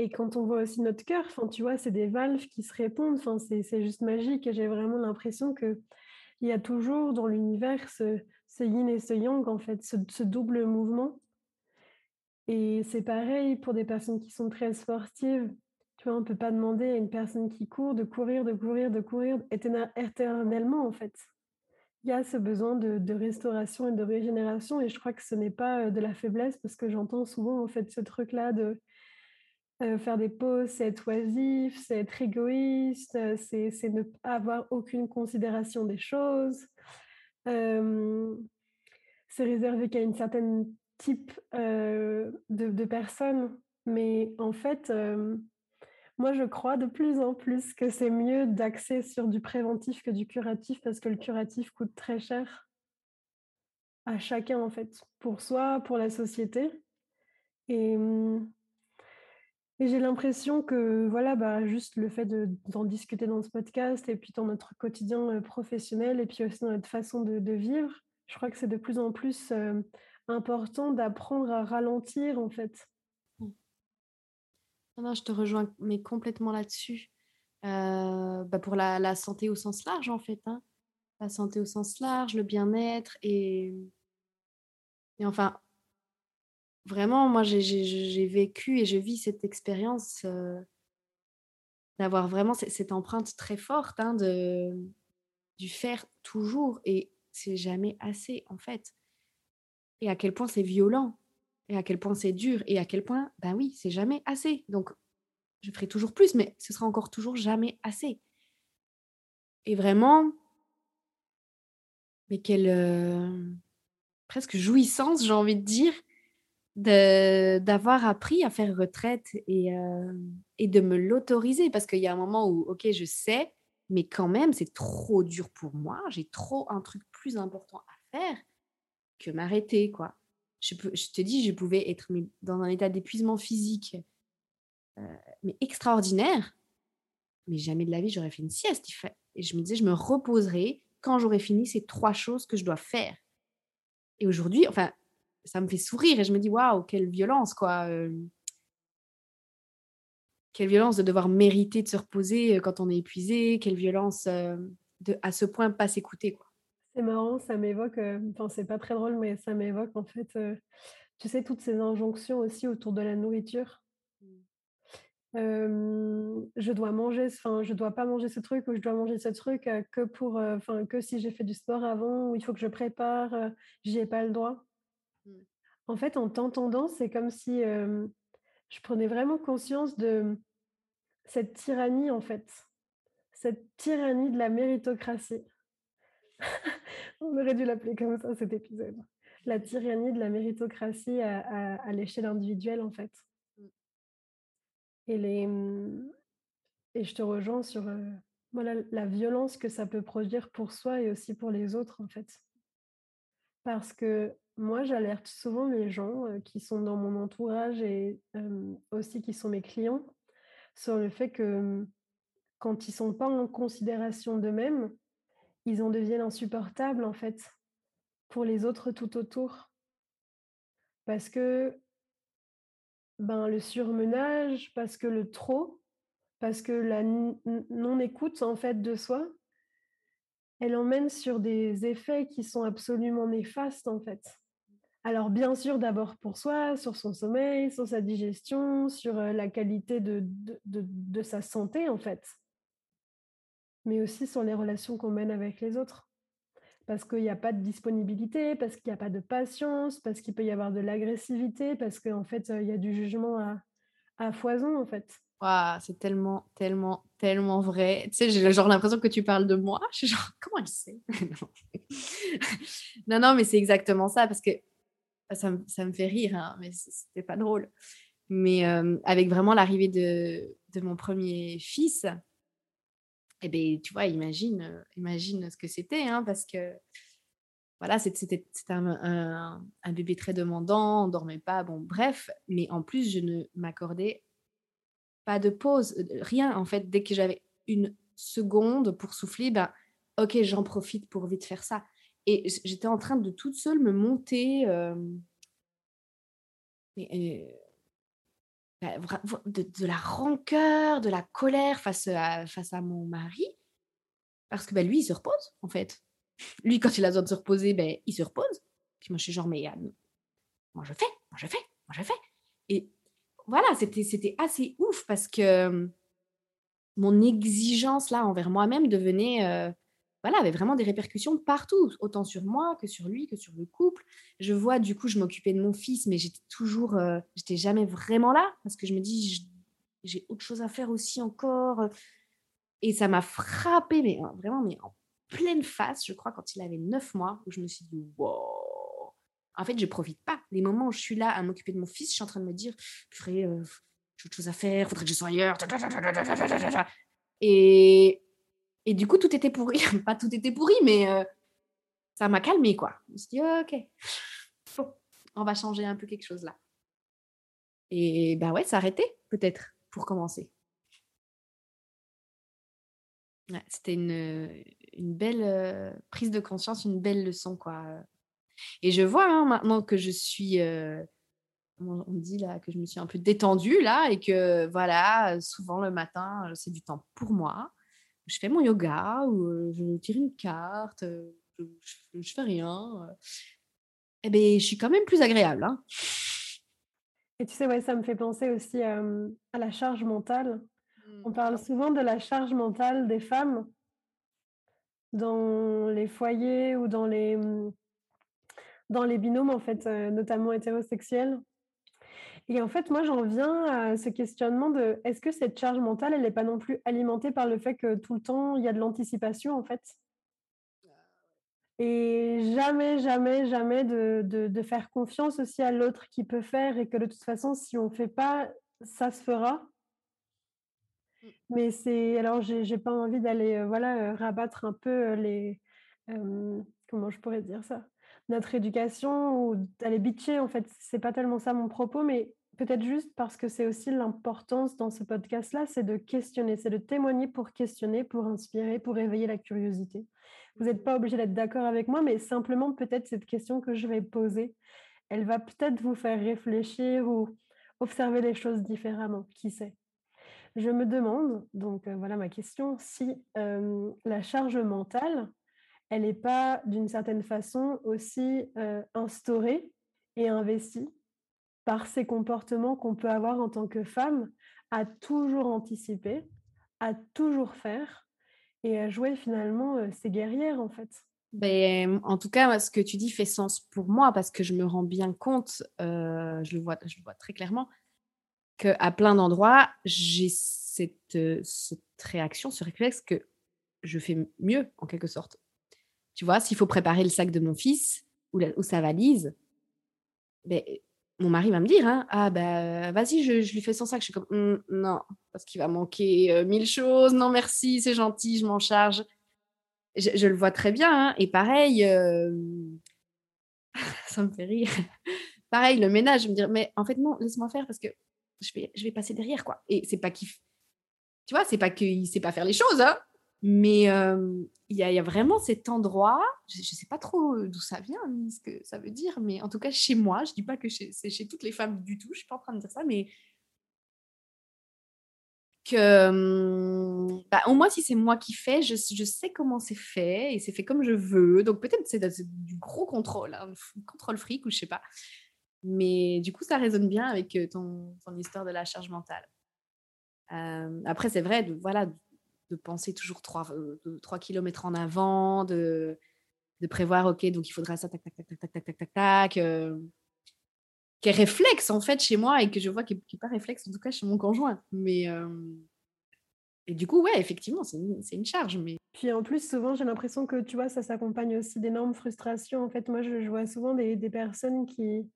A: Et quand on voit aussi notre cœur, enfin, tu vois, c'est des valves qui se répondent, enfin, c'est juste magique et j'ai vraiment l'impression qu'il il y a toujours dans l'univers ce, ce yin et ce yang, en fait, ce, ce double mouvement. Et c'est pareil pour des personnes qui sont très sportives. Tu vois, on ne peut pas demander à une personne qui court de courir, de courir, de courir éternellement, en fait. Il y a ce besoin de, restauration et de régénération, et je crois que ce n'est pas de la faiblesse, parce que j'entends souvent, en fait, ce truc-là de euh, faire des pauses, c'est être oisif, c'est être égoïste, euh, c'est ne pas avoir aucune considération des choses. Euh, c'est réservé qu'à une certaine type de, de, personnes. Mais en fait, moi, je crois de plus en plus que c'est mieux d'axer sur du préventif que du curatif parce que le curatif coûte très cher à chacun, en fait, pour soi, pour la société. Et, j'ai l'impression que, voilà, bah, juste le fait d'en discuter dans ce podcast et puis dans notre quotidien professionnel et puis aussi dans notre façon de, vivre, je crois que c'est de plus en plus important d'apprendre à ralentir, en fait.
B: Mmh. Non, je te rejoins mais complètement là-dessus. Euh, bah pour la, la, santé au sens large, en fait. Hein. La santé au sens large, le bien-être et, et enfin, vraiment, moi, j'ai vécu et je vis cette expérience euh, d'avoir vraiment cette, empreinte très forte hein, de, du faire toujours et c'est jamais assez, en fait. Et à quel point c'est violent, et à quel point c'est dur, et à quel point, ben oui, c'est jamais assez. Donc, je ferai toujours plus, mais ce sera encore toujours jamais assez. Et vraiment, mais quelle euh, presque jouissance, j'ai envie de dire, d'avoir appris à faire retraite et, euh, et de me l'autoriser parce qu'il y a un moment où, ok, je sais, mais quand même, c'est trop dur pour moi. J'ai trop un truc plus important à faire que m'arrêter, quoi. Je, te dis, je pouvais être dans un état d'épuisement physique, euh, mais extraordinaire. Mais jamais de la vie, j'aurais fait une sieste. Et je me disais, je me reposerai quand j'aurai fini ces trois choses que je dois faire. Et aujourd'hui, enfin, ça me fait sourire et je me dis waouh, quelle violence quoi. quelle violence de devoir mériter de se reposer quand on est épuisé, quelle violence de à ce point pas s'écouter quoi.
A: C'est marrant, ça m'évoque, enfin c'est pas très drôle, mais ça m'évoque en fait, tu sais, toutes ces injonctions aussi autour de la nourriture. Mmh. je dois manger, enfin, je dois pas manger ce truc ou je dois manger ce truc que pour, enfin, que si j'ai fait du sport avant ou il faut que je prépare, j'y ai pas le droit. Mmh. En fait, en t'entendant, c'est comme si je prenais vraiment conscience de cette tyrannie, en fait. Cette tyrannie de la méritocratie. On aurait dû l'appeler comme ça, cet épisode. La tyrannie de la méritocratie à, l'échelle individuelle, en fait. Mmh. Et, les, mmh, et je te rejoins sur voilà, la violence que ça peut produire pour soi et aussi pour les autres, en fait. Parce que moi, j'alerte souvent les gens qui sont dans mon entourage et aussi qui sont mes clients sur le fait que mmh, quand ils ne sont pas en considération d'eux-mêmes, ils en deviennent insupportables en fait pour les autres tout autour. Parce que ben, le surmenage, parce que le trop, parce que la non-écoute en fait de soi, elle emmène sur des effets qui sont absolument néfastes en fait. Alors bien sûr, d'abord pour soi, sur son sommeil, sur sa digestion, sur la qualité de, de, sa santé en fait, mais aussi sur les relations qu'on mène avec les autres. Parce qu'il n'y a pas de disponibilité, parce qu'il n'y a pas de patience, parce qu'il peut y avoir de l'agressivité, parce qu'en fait, il y a du jugement à, foison en fait.
B: c'est tellement, tellement, tellement vrai. Tu sais, j'ai genre l'impression que tu parles de moi. Je suis genre, comment elle sait? Non, non, mais c'est exactement ça, parce que ça, me, fait rire, hein, mais c'était pas drôle. Mais avec vraiment l'arrivée de, de, mon premier fils, eh ben, tu vois, imagine, imagine ce que c'était, hein, parce que voilà, c'était un, bébé très demandant, on dormait pas, bon, bref, mais en plus, je ne m'accordais pas de pause, rien, en fait, dès que j'avais une seconde pour souffler, ben, ok, j'en profite pour vite faire ça. Et j'étais en train de toute seule me monter bah, de, la rancœur, de la colère face à, face à mon mari. Parce que bah, lui, il se repose, en fait. Lui, quand il a besoin de se reposer, ben, il se repose. Puis moi, je suis genre, mais moi, je fais, moi, je fais, moi, je fais. Et voilà, c'était, assez ouf parce que mon exigence là envers moi-même devenait, euh, voilà, avait vraiment des répercussions partout, autant sur moi que sur lui, que sur le couple. Je vois, du coup, je m'occupais de mon fils, mais j'étais toujours, euh, j'étais jamais vraiment là parce que je me dis, j'ai autre chose à faire aussi encore. Et ça m'a frappé, mais vraiment, mais en pleine face, je crois, quand il avait neuf mois, où je me suis dit, wow. En fait, je profite pas. Les moments où je suis là à m'occuper de mon fils, je suis en train de me dire, purée, euh, j'ai autre chose à faire, faudrait que je sois ailleurs. Et, et du coup, tout était pourri. pas tout était pourri, mais euh, ça m'a calmé, quoi. Je me suis dit, ok, on va changer un peu quelque chose là. Et ben ouais, s'arrêter, peut-être, pour commencer. c'était une, belle euh, prise de conscience, une belle leçon, quoi. Et je vois hein, maintenant que je suis, euh, on dit là, que je me suis un peu détendue là, et que voilà, souvent le matin, euh, c'est du temps pour moi. Je fais mon yoga ou je tire une carte, je, je, fais rien. Eh bien, je suis quand même plus agréable. Hein.
A: Et tu sais, ouais, ça me fait penser aussi à la charge mentale. Mmh. On parle souvent de la charge mentale des femmes dans les foyers ou dans les, mmh, dans les binômes, en fait, euh, notamment hétérosexuels. Et en fait, moi, j'en viens à ce questionnement de est-ce que cette charge mentale, elle n'est pas non plus alimentée par le fait que tout le temps, il y a de l'anticipation, en fait? Et jamais, jamais, jamais de, de, faire confiance aussi à l'autre qui peut faire et que de toute façon, si on ne fait pas, ça se fera. Mmh. Mais c'est alors j'ai pas envie d'aller voilà rabattre un peu les comment je pourrais dire ça? Notre éducation ou d'aller bitcher en fait c'est pas tellement ça mon propos mais peut-être juste parce que c'est aussi l'importance dans ce podcast là c'est de questionner c'est de témoigner pour questionner pour inspirer pour éveiller la curiosité. Vous n'êtes pas obligé d'être d'accord avec moi mais simplement peut-être cette question que je vais poser elle va peut-être vous faire réfléchir ou observer les choses différemment qui sait. Je me demande, donc voilà ma question, si la charge mentale, elle n'est pas d'une certaine façon aussi instaurée et investie par ces comportements qu'on peut avoir en tant que femme à toujours anticiper, à toujours faire et à jouer finalement ces guerrières en fait.
B: Ben, en tout cas, ce que tu dis fait sens pour moi parce que je me rends bien compte, je, le vois, je le vois très clairement, qu'à plein d'endroits, j'ai cette, euh, cette réaction, ce réflexe que je fais mieux, en quelque sorte. Tu vois, s'il faut préparer le sac de mon fils ou, ou sa valise, ben, mon mari va me dire hein, Ah, ben, vas-y, je, lui fais son sac. Je suis comme «Mmh, Non, parce qu'il va manquer euh, mille choses. Non, merci, c'est gentil, je m'en charge. Je, le vois très bien. Hein, et pareil, euh, ça me fait rire. pareil, le ménage, je me dire Mais en fait, non, laisse-moi faire parce que je vais, je vais passer derrière, quoi. Et c'est pas qu'il. Tu vois, c'est pas qu'il sait pas faire les choses, hein, mais il y, a vraiment cet endroit, je ne sais pas trop d'où ça vient, ni ce que ça veut dire, mais en tout cas chez moi, je dis pas que c'est chez toutes les femmes du tout, je suis pas en train de dire ça, mais que bah, au moins si c'est moi qui fais, je, je sais comment c'est fait et c'est fait comme je veux. Donc peut-être c'est du gros contrôle, un hein, contrôle fric ou je sais pas. Mais du coup, ça résonne bien avec ton, ton histoire de la charge mentale. après, c'est vrai, voilà, de penser toujours 3, 3 km en avant, de, de prévoir, OK, donc il faudra ça, tac, tac, tac, tac, tac, tac, tac, tac, tac. qui réflexe, en fait, chez moi et que je vois qui n'est pas réflexe, en tout cas, chez mon conjoint. Mais. Et du coup, ouais, effectivement, c'est une, une, charge. Mais...
A: Puis en plus, souvent, j'ai l'impression que, tu vois, ça s'accompagne aussi d'énormes frustrations. En fait, moi, je, je vois souvent des, des personnes qui,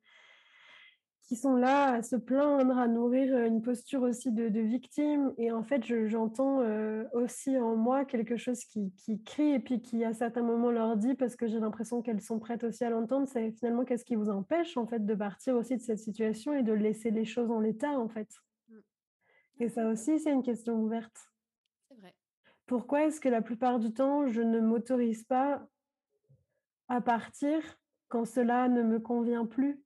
A: qui sont là à se plaindre, à nourrir une posture aussi de, victime. Et en fait, j'entends aussi en moi quelque chose qui, qui, crie et puis qui à certains moments leur dit, parce que j'ai l'impression qu'elles sont prêtes aussi à l'entendre, c'est finalement qu'est-ce qui vous empêche en fait de partir aussi de cette situation et de laisser les choses en l'état en fait? Mmh. Et ça aussi, c'est une question ouverte. C'est vrai. Pourquoi est-ce que la plupart du temps, je ne m'autorise pas à partir quand cela ne me convient plus?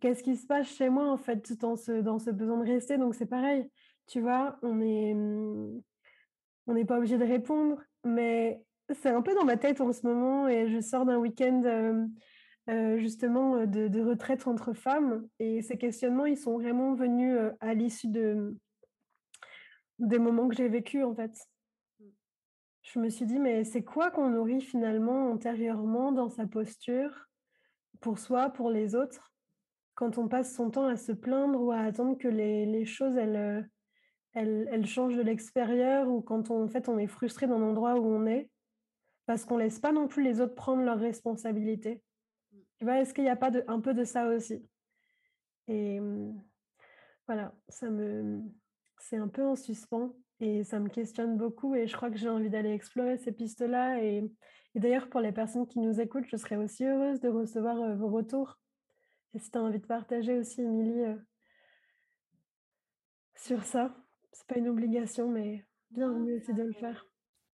A: Qu'est-ce qui se passe chez moi en fait dans ce, dans ce besoin de rester Donc c'est pareil, tu vois, on est, mmh, on n'est pas obligé de répondre, mais c'est un peu dans ma tête en ce moment et je sors d'un week-end, justement, de de retraite entre femmes et ces questionnements, ils sont vraiment venus, à l'issue de des moments que j'ai vécus, en fait.
B: Mmh.
A: Je me suis dit: «Mais c'est quoi qu'on nourrit finalement antérieurement dans sa posture, pour soi, pour les autres, quand on passe son temps à se plaindre ou à attendre que les les choses elles, heu, elles elles changent de l'extérieur ou quand on en fait, on est frustré dans l'endroit où on est?» parce qu'on laisse pas non plus les autres prendre leurs responsabilités.
B: Mmh.
A: Tu vois? Est-ce qu'il y a pas de un peu de ça aussi? Et mmh, voilà, ça me c'est un peu en suspens et ça me questionne beaucoup et je crois que j'ai envie d'aller explorer ces pistes-là et et d'ailleurs pour les personnes qui nous écoutent, je serais aussi heureuse de recevoir, heu, vos retours et si tu as envie de partager aussi Émilie, heu sur ça, c'est pas une obligation, mais bienvenue aussi
B: ça
A: de le faire.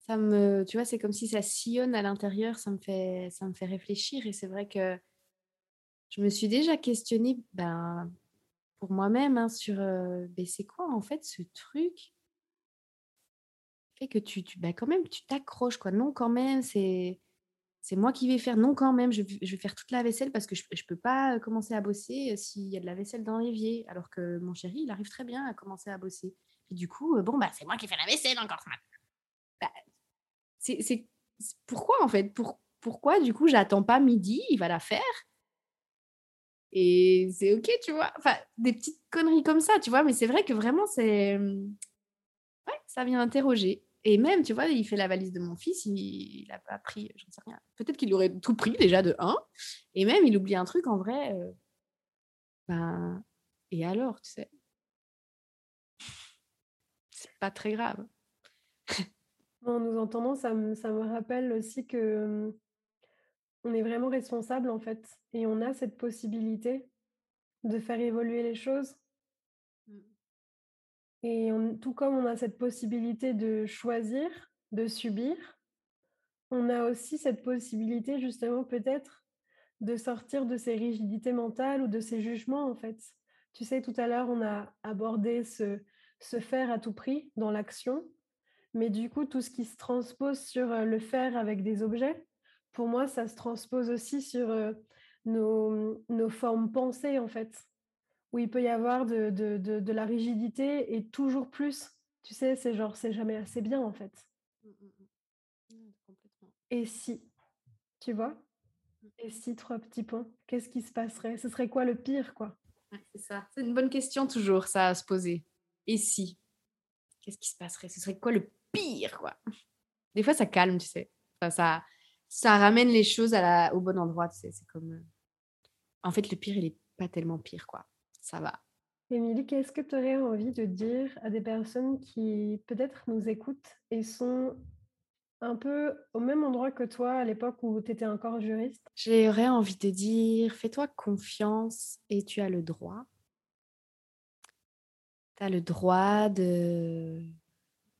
B: ça me tu vois, c'est comme si ça sillonne à l'intérieur, ça me fait ça me fait réfléchir et c'est vrai que je me suis déjà questionnée, ben, pour moi-même, hein, sur, heu, beh, c'est quoi en fait ce truc fait que tu tu bah, quand même tu t'accroches quoi. Non quand même, c'est c'est moi qui vais faire. Non quand même, je vais faire toute la vaisselle parce que je je peux pas, heu, commencer à bosser, heu, s'il y a de la vaisselle dans l'évier. Alors que mon chéri, il arrive très bien à commencer à bosser et du coup, heu, bon, bah, c'est moi qui fais la vaisselle encore. Bah, c'est pourquoi en fait? Pour pourquoi du coup j'attends pas midi, il va la faire? Et c'est OK, tu vois? Enfin, des petites conneries comme ça, tu vois? Mais c'est vrai que vraiment c'est, ouais, ça vient interroger et même, tu vois, il fait la valise de mon fils, il il a pas pris, j'en sais rien. Peut-être qu'il aurait tout pris déjà de 1 et même il oublie un truc en vrai, heu ben et alors, tu sais? C'est pas très grave.
A: En nous entendant, ça me ça me rappelle aussi que, mmh, on est vraiment responsable en fait et on a cette possibilité de faire évoluer les choses. Et tout comme on a cette possibilité de choisir, de subir, on a aussi cette possibilité justement peut-être de sortir de ces rigidités mentales ou de ces jugements en fait. Tu sais, tout à l'heure, on a abordé ce faire à tout prix dans l'action Mais du coup, tout ce qui se transpose sur, heu, le faire avec des objets, pour moi, ça se transpose aussi sur, mmh, nos formes pensées, en fait, où il peut y avoir de de de de la rigidité et toujours plus. Tu sais, c'est genre, c'est jamais assez bien, en fait.
B: Mmh mh mh. Mmh, complètement.
A: «Et si?» Tu vois?
B: Mmh.
A: «Et si?» 3 petits points. Qu'est-ce qui se passerait? Ce serait quoi le pire, quoi?
B: Ouais, c'est ça. C'est une bonne question toujours ça à se poser. «Et si?» Qu'est-ce qui se passerait? Ce serait quoi le pire, quoi? Des fois, ça calme, tu sais? Enfin, ça ça ramène les choses à la au bon endroit, tu sais? C'est comme, heu, en fait, le pire, il est pas tellement pire, quoi. Ça va.
A: Émilie, qu'est-ce que tu aurais envie de dire à des personnes qui, peut-être, nous écoutent et sont Un peu au même endroit que toi à l'époque où tu étais encore juriste?
B: J'aurais envie de dire: «Fais-toi confiance et tu as le droit». Tu as le droit de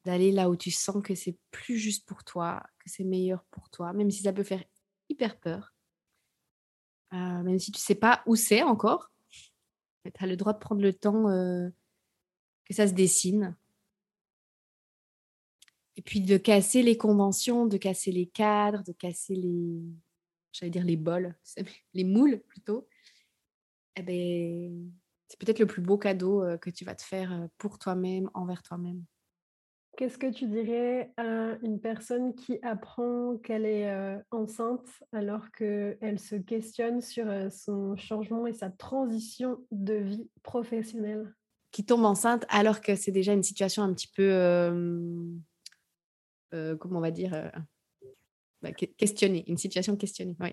B: d'aller là où tu sens que c'est plus juste pour toi, que c'est meilleur pour toi, même si ça peut faire hyper peur, heu, même si tu sais pas où c'est encore, tu as le droit de prendre le temps, heu, que ça se dessine et puis de casser les conventions, de casser les cadres, de casser les j'allais dire les bols, les moules plutôt et beh, c'est peut-être le plus beau cadeau, heu, que tu vas te faire, heu, pour toi-même, envers toi-même.
A: Qu'est-ce que tu dirais à une personne qui apprend qu'elle est, heu, enceinte alors qu'elle se questionne sur, heu, son changement et sa transition de vie professionnelle?
B: Qui tombe enceinte alors que c'est déjà une situation un petit peu, heu, comment on va dire? Bah, que questionnée, une situation questionnée, oui.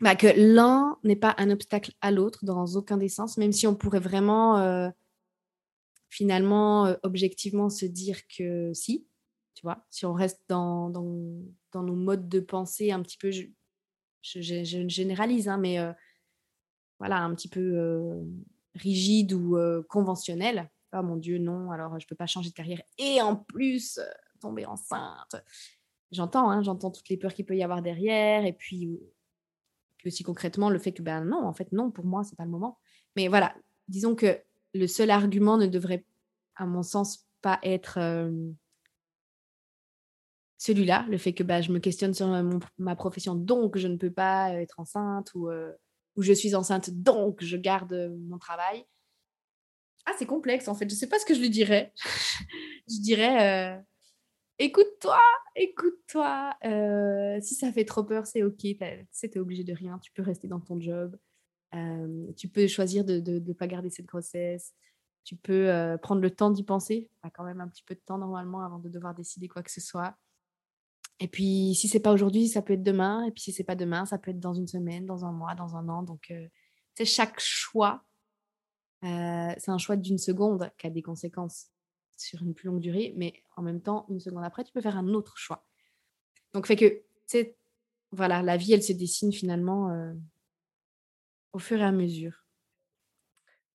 B: Bah, que l'un n'est pas un obstacle à l'autre dans aucun des sens, même si on pourrait vraiment, finalement, heu, objectivement se dire que si, tu vois? Si on reste dans nos modes de pensée un petit peu, je je gé je généralise, hein, mais heu, voilà, un petit peu, heu, rigide ou conventionnel. «Ah mon Dieu, non, alors je peux pas changer de carrière et en plus, tomber enceinte». J'entends, hein, j'entends toutes les peurs qu'il peut y avoir derrière et puis puis aussi concrètement le fait que, ben, non, en fait, non, pour moi, c'est pas le moment. Mais voilà, disons que le seul argument ne devrait, à mon sens, pas être, hem celui-là, le fait que bah, je me questionne sur ma profession, donc je ne peux pas être enceinte, ou, je suis enceinte, donc je garde mon travail. Ah, c'est complexe en fait. Je ne sais pas ce que je lui dirais. je dirais écoute-toi, écoute-toi. si ça fait trop peur, c'est ok. Tu es obligé de rien. Tu peux rester dans ton job. Tu peux choisir de ne pas garder cette grossesse. Tu peux prendre le temps d'y penser. Tu as quand même un petit peu de temps normalement avant de devoir décider quoi que ce soit. Et puis, si c'est pas aujourd'hui, ça peut être demain. Et puis, si c'est pas demain, ça peut être dans une semaine, dans un mois, dans un an. Donc, c'est chaque choix, c'est un choix d'une seconde qui a des conséquences sur une plus longue durée. Mais en même temps, une seconde après, tu peux faire un autre choix. Donc, fait que, voilà, la vie, elle se dessine finalement au fur et à mesure.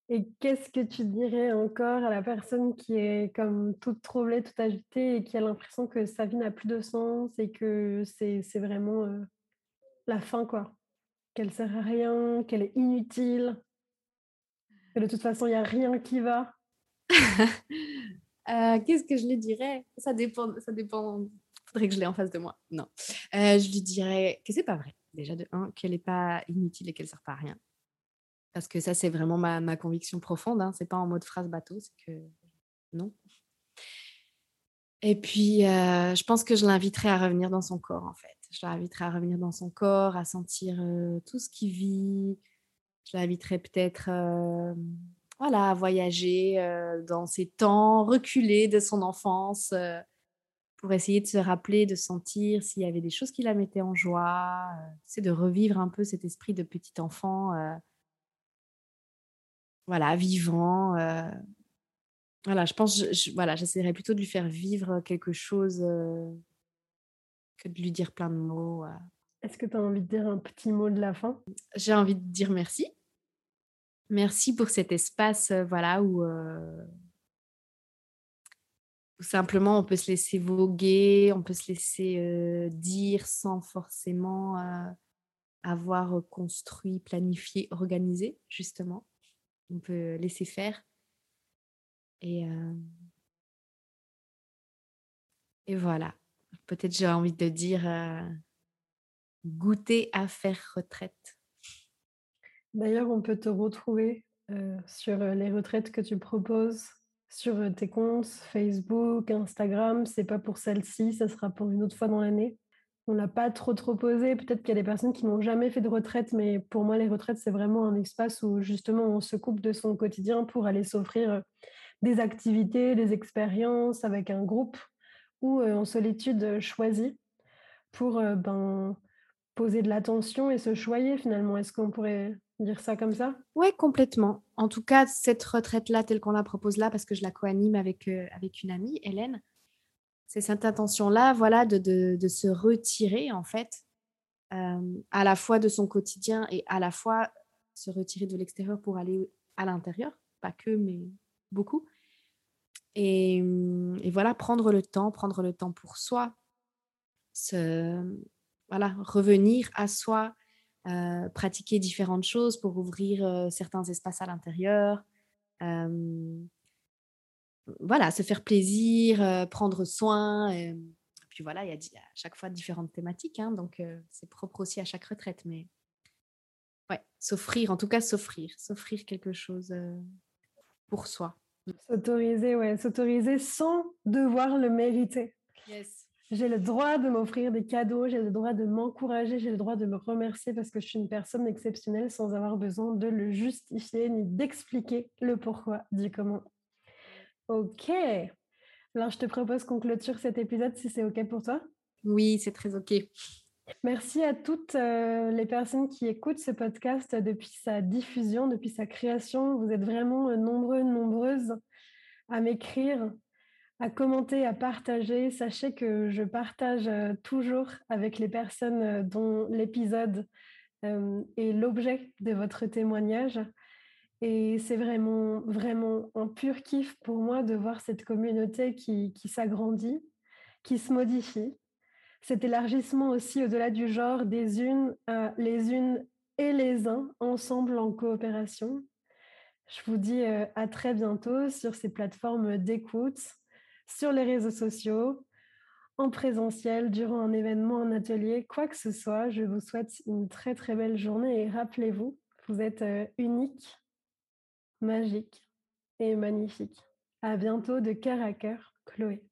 A: Et qu'est-ce que tu dirais encore à la personne qui est comme toute troublée, toute agitée et qui a l'impression que sa vie n'a plus de sens et que c'est vraiment la fin, quoi? Qu'elle sert à rien, qu'elle est inutile, que de toute façon, il n'y a rien qui va?
B: Euh, Qu'est-ce que je lui dirais? Ça dépend. Ça dépend. Faudrait que je l'ai en face de moi. Non. Euh, je lui dirais que c'est pas vrai. Déjà, de un, qu'elle n'est pas inutile et qu'elle ne sert pas à rien parce que ça, c'est vraiment ma, conviction profonde. Hein. C'est pas en mode phrase bateau, c'est que non. Et puis, euh, je pense que je l'inviterai à revenir dans son corps, en fait. Je l'inviterai à revenir dans son corps, à sentir euh, tout ce qu'il vit. Je l'inviterai peut-être euh, voilà, à voyager dans ses temps reculés de son enfance pour essayer de se rappeler, de sentir s'il y avait des choses qui la mettaient en joie. c'est de revivre un peu cet esprit de petit enfant voilà, vivant. Euh, voilà, je pense, je, voilà, j'essaierai plutôt de lui faire vivre quelque chose euh, que de lui dire plein de mots. Euh.
A: Est-ce que tu as envie de dire un petit mot de la fin?
B: J'ai envie de dire merci. Merci pour cet espace, voilà, où, simplement on peut se laisser voguer, on peut se laisser dire sans forcément avoir construit, planifié, organisé, justement on peut laisser faire. Et, et voilà. Peut-être j'ai envie de dire goûter à faire retraite.
A: D'ailleurs, on peut te retrouver sur les retraites que tu proposes sur tes comptes Facebook, Instagram. C'est pas pour celle-ci, ça sera pour une autre fois dans l'année on l'a pas trop trop posé. Peut-être qu'il y a des personnes qui n'ont jamais fait de retraite, mais pour moi, les retraites, c'est vraiment un espace où justement on se coupe de son quotidien pour aller s'offrir euh, des activités, des expériences avec un groupe ou euh, en solitude choisie pour euh, ben, poser de l'attention et se choyer finalement. Est-ce qu'on pourrait dire ça comme ça?
B: Oui, complètement. En tout cas, cette retraite-là, telle qu'on la propose là, parce que je la co-anime avec, avec une amie, Hélène, c'est cette intention-là, voilà, de, de, se retirer en fait, à la fois de son quotidien et à la fois se retirer de l'extérieur pour aller à l'intérieur, pas que, mais beaucoup. Et, voilà, prendre le temps, prendre le temps pour soi, se, voilà, revenir à soi, pratiquer différentes choses pour ouvrir certains espaces à l'intérieur voilà, se faire plaisir, euh, prendre soin. Et, puis voilà, il y, a à chaque fois différentes thématiques, hein, donc euh, c'est propre aussi à chaque retraite. Mais ouais, s'offrir, en tout cas s'offrir, s'offrir quelque chose euh, pour soi.
A: S'autoriser, ouais, s'autoriser sans devoir le mériter. J'ai le droit de m'offrir des cadeaux, j'ai le droit de m'encourager, j'ai le droit de me remercier parce que je suis une personne exceptionnelle sans avoir besoin de le justifier ni d'expliquer le pourquoi du comment. Ok. Alors, je te propose qu'on clôture cet épisode si c'est OK pour toi.
B: Oui, c'est très OK.
A: Merci à toutes euh, les personnes qui écoutent ce podcast depuis sa diffusion, depuis sa création. Vous êtes vraiment euh, nombreux, nombreuses à m'écrire, à commenter, à partager. Sachez que je partage euh, toujours avec les personnes dont l'épisode est l'objet de votre témoignage. Et c'est vraiment, vraiment un pur kiff pour moi de voir cette communauté qui, qui s'agrandit, qui se modifie. Cet élargissement aussi au-delà du genre des unes, les unes et les uns ensemble en coopération. Je vous dis euh, à très bientôt sur ces plateformes d'écoute, sur les réseaux sociaux, en présentiel, durant un événement, un atelier, quoi que ce soit. Je vous souhaite une très très belle journée et rappelez-vous, vous êtes euh, unique magique et magnifique. À bientôt de cœur à cœur, Chloé.